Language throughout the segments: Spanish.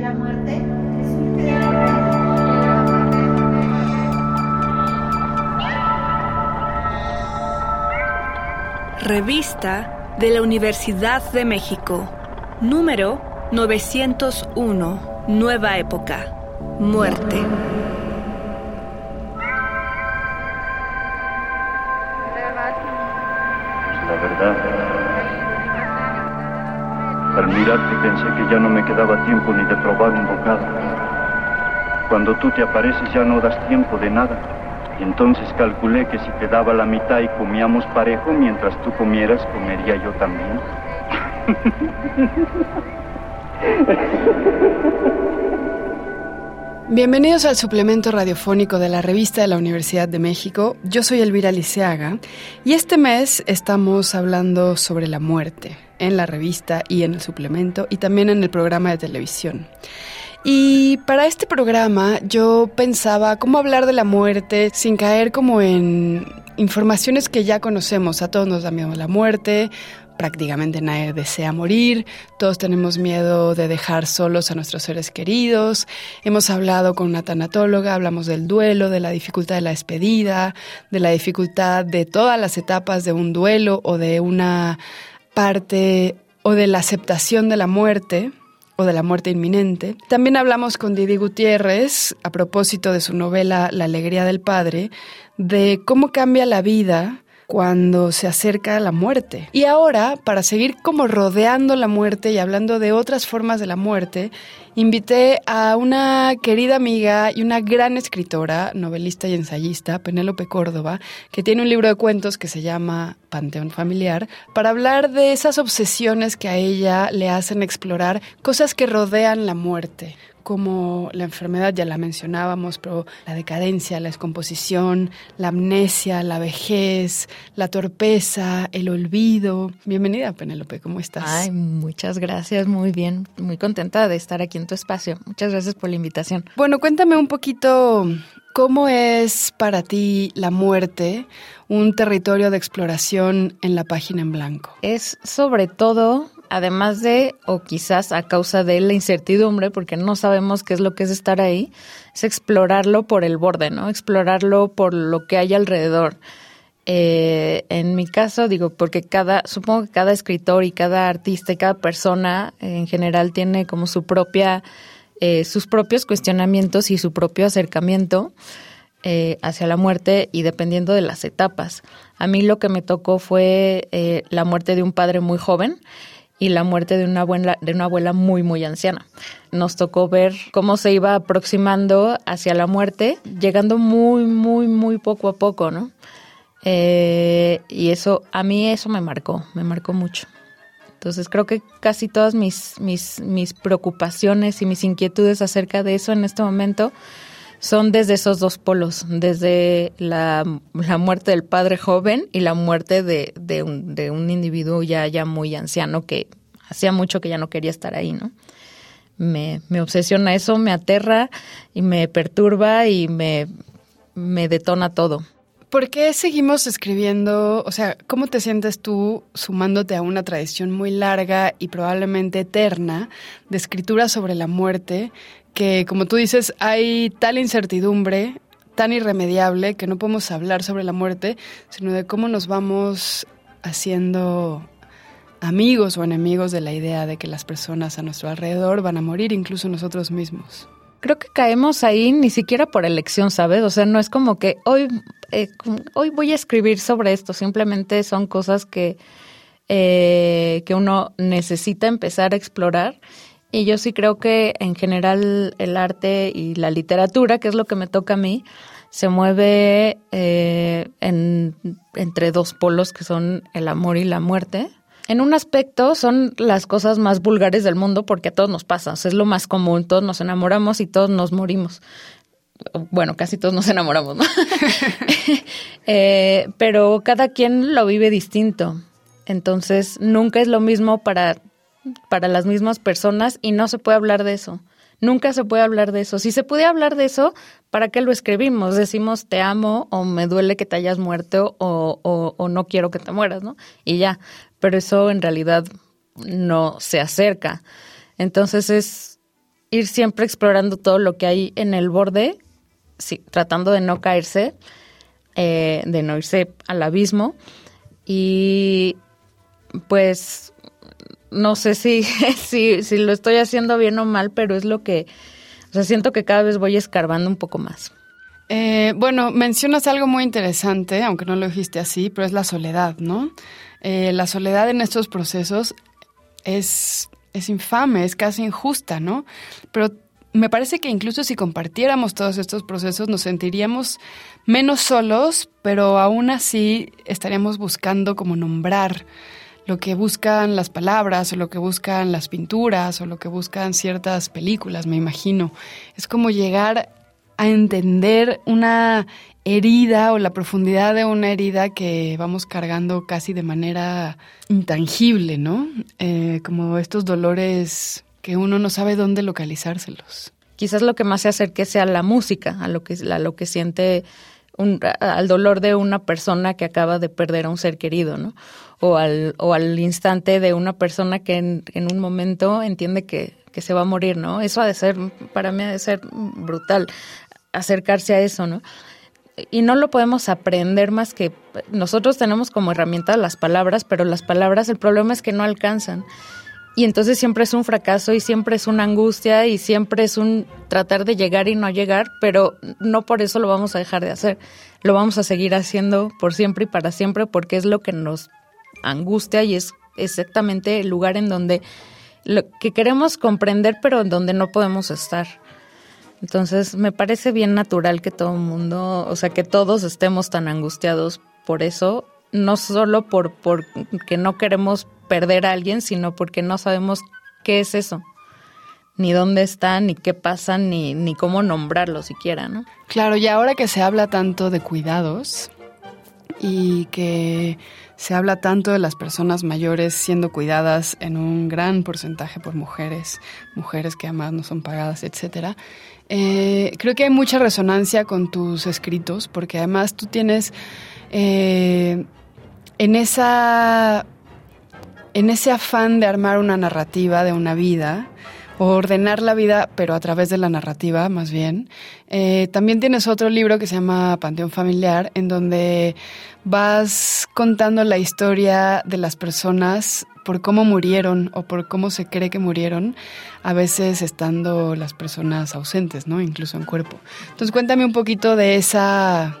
la muerte de Revista de la Universidad de México, número 901, Nueva Época, Muerte. La verdad. Al mirarte pensé que ya no me quedaba tiempo ni de probar un bocado. Cuando tú te apareces ya no das tiempo de nada. Entonces calculé que si te daba la mitad y comíamos parejo, mientras tú comieras, comería yo también. Bienvenidos al suplemento radiofónico de la revista de la Universidad de México. Yo soy Elvira Liceaga y este mes estamos hablando sobre la muerte en la revista y en el suplemento y también en el programa de televisión. Y para este programa yo pensaba cómo hablar de la muerte sin caer como en informaciones que ya conocemos. A todos nos da miedo la muerte, prácticamente nadie desea morir, todos tenemos miedo de dejar solos a nuestros seres queridos, hemos hablado con una tanatóloga, hablamos del duelo, de la dificultad de la despedida, de la dificultad de todas las etapas de un duelo o de una parte o de la aceptación de la muerte o de la muerte inminente. También hablamos con Didi Gutiérrez a propósito de su novela La alegría del padre, de cómo cambia la vida cuando se acerca la muerte. Y ahora, para seguir como rodeando la muerte y hablando de otras formas de la muerte, invité a una querida amiga y una gran escritora, novelista y ensayista, Penélope Córdoba, que tiene un libro de cuentos que se llama Panteón Familiar, para hablar de esas obsesiones que a ella le hacen explorar cosas que rodean la muerte como la enfermedad, ya la mencionábamos, pero la decadencia, la descomposición, la amnesia, la vejez, la torpeza, el olvido. Bienvenida, Penélope, ¿cómo estás? Ay, muchas gracias, muy bien, muy contenta de estar aquí en tu espacio. Muchas gracias por la invitación. Bueno, cuéntame un poquito cómo es para ti la muerte un territorio de exploración en la página en blanco. Es sobre todo además de, o quizás a causa de la incertidumbre, porque no sabemos qué es lo que es estar ahí, es explorarlo por el borde, ¿no? Explorarlo por lo que hay alrededor. Eh, en mi caso, digo, porque cada, supongo que cada escritor y cada artista y cada persona en general tiene como su propia, eh, sus propios cuestionamientos y su propio acercamiento eh, hacia la muerte y dependiendo de las etapas. A mí lo que me tocó fue la muerte de un padre muy joven y la muerte de una abuela, de una abuela muy, muy anciana. Nos tocó ver cómo se iba aproximando hacia la muerte, llegando muy, muy, muy poco a poco, ¿no? Eh, y eso, a mí eso me marcó, me marcó mucho. Entonces creo que casi todas mis, mis, mis preocupaciones y mis inquietudes acerca de eso en este momento son desde esos dos polos, desde la, muerte del padre joven y la muerte de, de, un, individuo ya, ya muy anciano que hacía mucho que ya no quería estar ahí, ¿no? Me, me obsesiona eso, me aterra y me perturba y me, me detona todo. ¿Por qué seguimos escribiendo? O sea, ¿cómo te sientes tú sumándote a una tradición muy larga y probablemente eterna de escritura sobre la muerte que, como tú dices, hay tal incertidumbre tan irremediable que no podemos hablar sobre la muerte, sino de cómo nos vamos haciendo amigos o enemigos de la idea de que las personas a nuestro alrededor van a morir, incluso nosotros mismos. Creo que caemos ahí ni siquiera por elección, ¿sabes? O sea, no es como que hoy, eh, hoy voy a escribir sobre esto, simplemente son cosas que, eh, que uno necesita empezar a explorar y yo sí creo que en general el arte y la literatura, que es lo que me toca a mí, se mueve eh, en, entre dos polos que son el amor y la muerte. En un aspecto son las cosas más vulgares del mundo porque a todos nos pasa, es lo más común, todos nos enamoramos y todos nos morimos. Bueno, casi todos nos enamoramos, ¿no? eh, pero cada quien lo vive distinto. Entonces, nunca es lo mismo para para las mismas personas y no se puede hablar de eso. Nunca se puede hablar de eso. Si se pudiera hablar de eso, ¿para qué lo escribimos? Decimos te amo o me duele que te hayas muerto o, o, no quiero que te mueras, ¿no? Y ya. Pero eso en realidad no se acerca. Entonces es, ir siempre explorando todo lo que hay en el borde, sí, tratando de no caerse, eh, de no irse al abismo. Y pues no sé si, si, si lo estoy haciendo bien o mal, pero es lo que, o sea, siento que cada vez voy escarbando un poco más. Eh, bueno, mencionas algo muy interesante, aunque no lo dijiste así, pero es la soledad, ¿no? Eh, la soledad en estos procesos es, es infame, es casi injusta, ¿no? Pero me parece que incluso si compartiéramos todos estos procesos nos sentiríamos menos solos, pero aún así estaríamos buscando como nombrar lo que buscan las palabras o lo que buscan las pinturas o lo que buscan ciertas películas, me imagino. Es como llegar a entender una herida o la profundidad de una herida que vamos cargando casi de manera intangible, ¿no? Eh, como estos dolores que uno no sabe dónde localizárselos. Quizás lo que más se acerque sea la música, a lo que, a lo que siente un, al dolor de una persona que acaba de perder a un ser querido, ¿no? O al, o al instante de una persona que en, en un momento entiende que, que se va a morir, ¿no? Eso ha de ser, para mí ha de ser brutal acercarse a eso, ¿no? Y no lo podemos aprender más que nosotros tenemos como herramienta las palabras, pero las palabras, el problema es que no alcanzan. Y entonces siempre es un fracaso y siempre es una angustia y siempre es un tratar de llegar y no llegar, pero no por eso lo vamos a dejar de hacer. Lo vamos a seguir haciendo por siempre y para siempre porque es lo que nos angustia y es exactamente el lugar en donde lo que queremos comprender, pero en donde no podemos estar. Entonces, me parece bien natural que todo el mundo, o sea, que todos estemos tan angustiados por eso, no solo por, por que no queremos perder a alguien, sino porque no sabemos qué es eso, ni dónde está, ni qué pasa, ni, ni cómo nombrarlo siquiera, ¿no? Claro, y ahora que se habla tanto de cuidados y que se habla tanto de las personas mayores siendo cuidadas en un gran porcentaje por mujeres, mujeres que además no son pagadas, etcétera. Eh, creo que hay mucha resonancia con tus escritos, porque además tú tienes eh, en esa en ese afán de armar una narrativa de una vida, o ordenar la vida, pero a través de la narrativa, más bien. Eh, también tienes otro libro que se llama Panteón Familiar, en donde vas contando la historia de las personas por cómo murieron o por cómo se cree que murieron, a veces estando las personas ausentes, ¿no? Incluso en cuerpo. Entonces cuéntame un poquito de esa,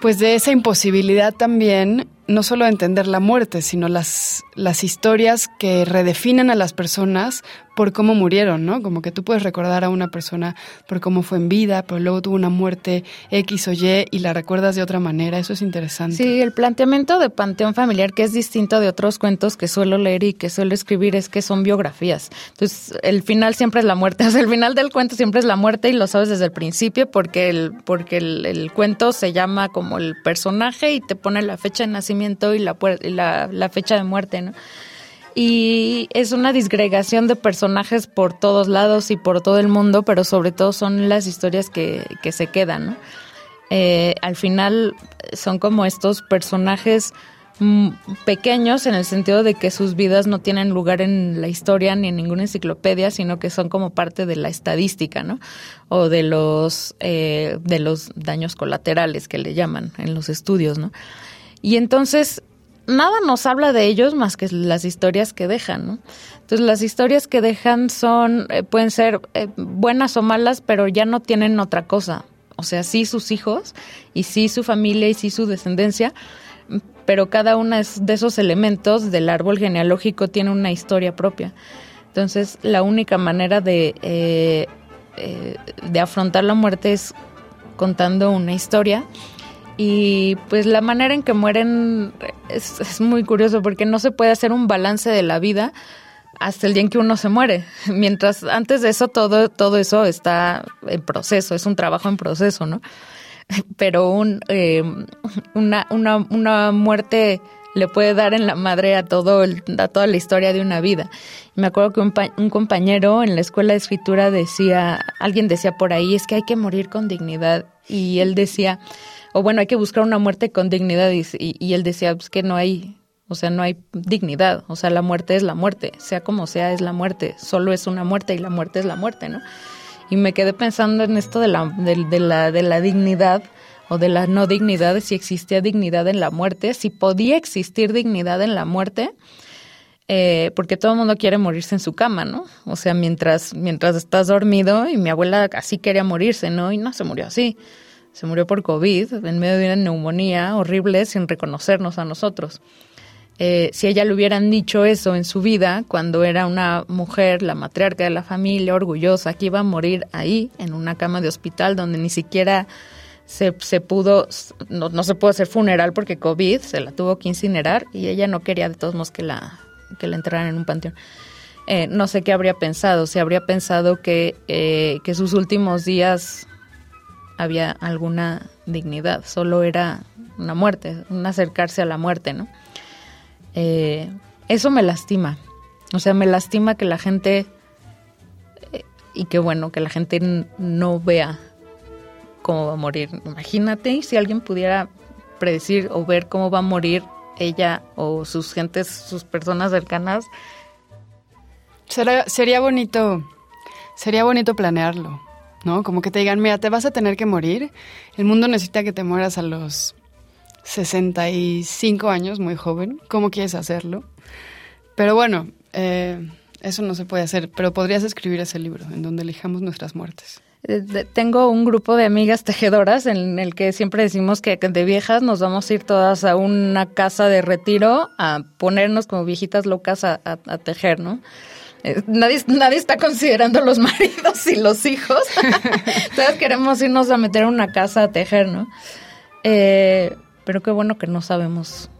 pues de esa imposibilidad también no solo entender la muerte, sino las, las historias que redefinen a las personas por cómo murieron, ¿no? Como que tú puedes recordar a una persona por cómo fue en vida, pero luego tuvo una muerte X o Y y la recuerdas de otra manera. Eso es interesante. Sí, el planteamiento de Panteón Familiar, que es distinto de otros cuentos que suelo leer y que suelo escribir, es que son biografías. Entonces, el final siempre es la muerte. O sea, el final del cuento siempre es la muerte y lo sabes desde el principio porque el, porque el, cuento se llama como el personaje y te pone la fecha de nacimiento y la, la, la fecha de muerte, ¿no? Y es una disgregación de personajes por todos lados y por todo el mundo, pero sobre todo son las historias que, que se quedan, ¿no? Eh, al final son como estos personajes mm, pequeños en el sentido de que sus vidas no tienen lugar en la historia ni en ninguna enciclopedia, sino que son como parte de la estadística, ¿no? O de los eh, de los daños colaterales que le llaman en los estudios, ¿no? Y entonces nada nos habla de ellos más que las historias que dejan, ¿no? Entonces las historias que dejan son, eh, pueden ser eh, buenas o malas, pero ya no tienen otra cosa. O sea, sí sus hijos, y sí su familia, y sí su descendencia, pero cada uno de esos elementos del árbol genealógico tiene una historia propia. Entonces, la única manera de, eh, de afrontar la muerte es contando una historia y pues la manera en que mueren es, muy curioso porque no se puede hacer un balance de la vida hasta el día en que uno se muere. Mientras antes de eso todo, todo eso está en proceso, es un trabajo en proceso, ¿no? Pero un, eh, una, una, una muerte le puede dar en la madre a, todo a toda la historia de una vida. Me acuerdo que un, un, compañero en la escuela de escritura decía, alguien decía por ahí, es que hay que morir con dignidad. Y él decía, o bueno, hay que buscar una muerte con dignidad. Y, y él decía pues, que no hay, O sea, no hay dignidad. O sea, la muerte es la muerte. Sea como sea, es la muerte. Solo es una muerte y la muerte es la muerte, ¿no? Y me quedé pensando en esto de la, de, la, de la dignidad o de la no dignidad, si existía dignidad en la muerte, si podía existir dignidad en la muerte, eh, porque todo el mundo quiere morirse en su cama, ¿no? O sea, mientras, mientras estás dormido, y mi abuela así quería morirse, ¿no? Y no se murió así. Se murió por COVID, en medio de una neumonía horrible, sin reconocernos a nosotros. Eh, si ella le hubieran dicho eso en su vida, cuando era una mujer, la matriarca de la familia, orgullosa, que iba a morir ahí, en una cama de hospital donde ni siquiera se, se pudo, no, no, se pudo hacer funeral porque COVID, se la tuvo que incinerar y ella no quería de todos modos que la, que la enterraran en un panteón. Eh, no sé qué habría pensado, si habría pensado que, eh, que sus últimos días había alguna dignidad, solo era una muerte, un acercarse a la muerte, ¿no? Eh, eso me lastima, o sea, me lastima que la gente, y que bueno, que la gente no vea cómo va a morir. Imagínate si alguien pudiera predecir o ver cómo va a morir ella o sus gentes, sus personas cercanas. Sería bonito, sería bonito planearlo, ¿no? Como que te digan, mira, te vas a tener que morir. El mundo necesita que te mueras a los 65 años, muy joven. ¿Cómo quieres hacerlo? Pero bueno, eh, eso no se puede hacer. Pero podrías escribir ese libro en donde elijamos nuestras muertes. Eh, tengo un grupo de amigas tejedoras en el que siempre decimos que de viejas nos vamos a ir todas a una casa de retiro a ponernos como viejitas locas a, tejer, ¿no? Eh, nadie, nadie está considerando los maridos y los hijos. Todos queremos irnos a meter a una casa a tejer, ¿no? Eh, pero qué bueno que no sabemos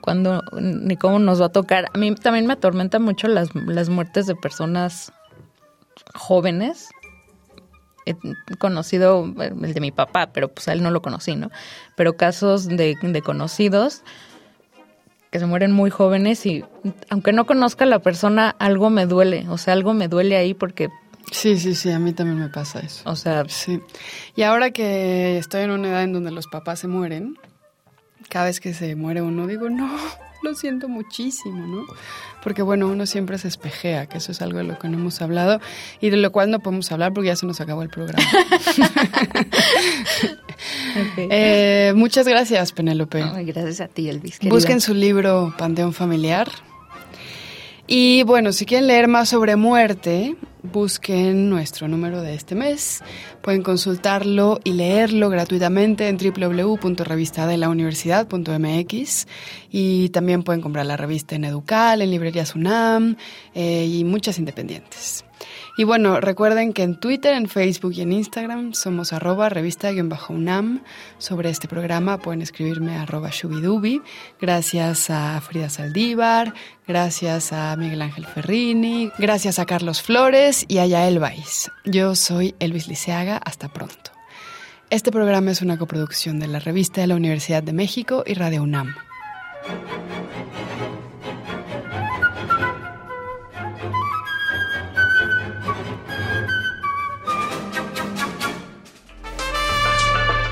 cuándo ni cómo nos va a tocar. A mí también me atormenta mucho las, las muertes de personas jóvenes he conocido el de mi papá, pero pues a él no lo conocí, ¿no? Pero casos de, conocidos que se mueren muy jóvenes y aunque no conozca a la persona, algo me duele, o sea, algo me duele ahí porque... Sí, sí, sí, a mí también me pasa eso. O sea... Sí. Y ahora que estoy en una edad en donde los papás se mueren, cada vez que se muere uno digo, no, lo siento muchísimo, ¿no? Porque bueno, uno siempre se espejea, que eso es algo de lo que no hemos hablado y de lo cual no podemos hablar porque ya se nos acabó el programa. Eh, muchas gracias, Penélope. gracias a ti, Elvis. Busquen su libro Panteón Familiar. Y bueno, si quieren leer más sobre muerte, busquen nuestro número de este mes. Pueden consultarlo y leerlo gratuitamente en www.revistadelauniversidad.mx y también pueden comprar la revista en Educal, en librerías UNAM eh, y muchas independientes. Y bueno, recuerden que en Twitter, en Facebook y en Instagram somos arroba revista-unam. Sobre este programa pueden escribirme arroba shubidubi. Gracias a Frida Saldívar, gracias a Miguel Ángel Ferrini, gracias a Carlos Flores y a Yael Baiz. Yo soy Elvis Liceaga, hasta pronto. Este programa es una coproducción de la revista de la Universidad de México y Radio UNAM.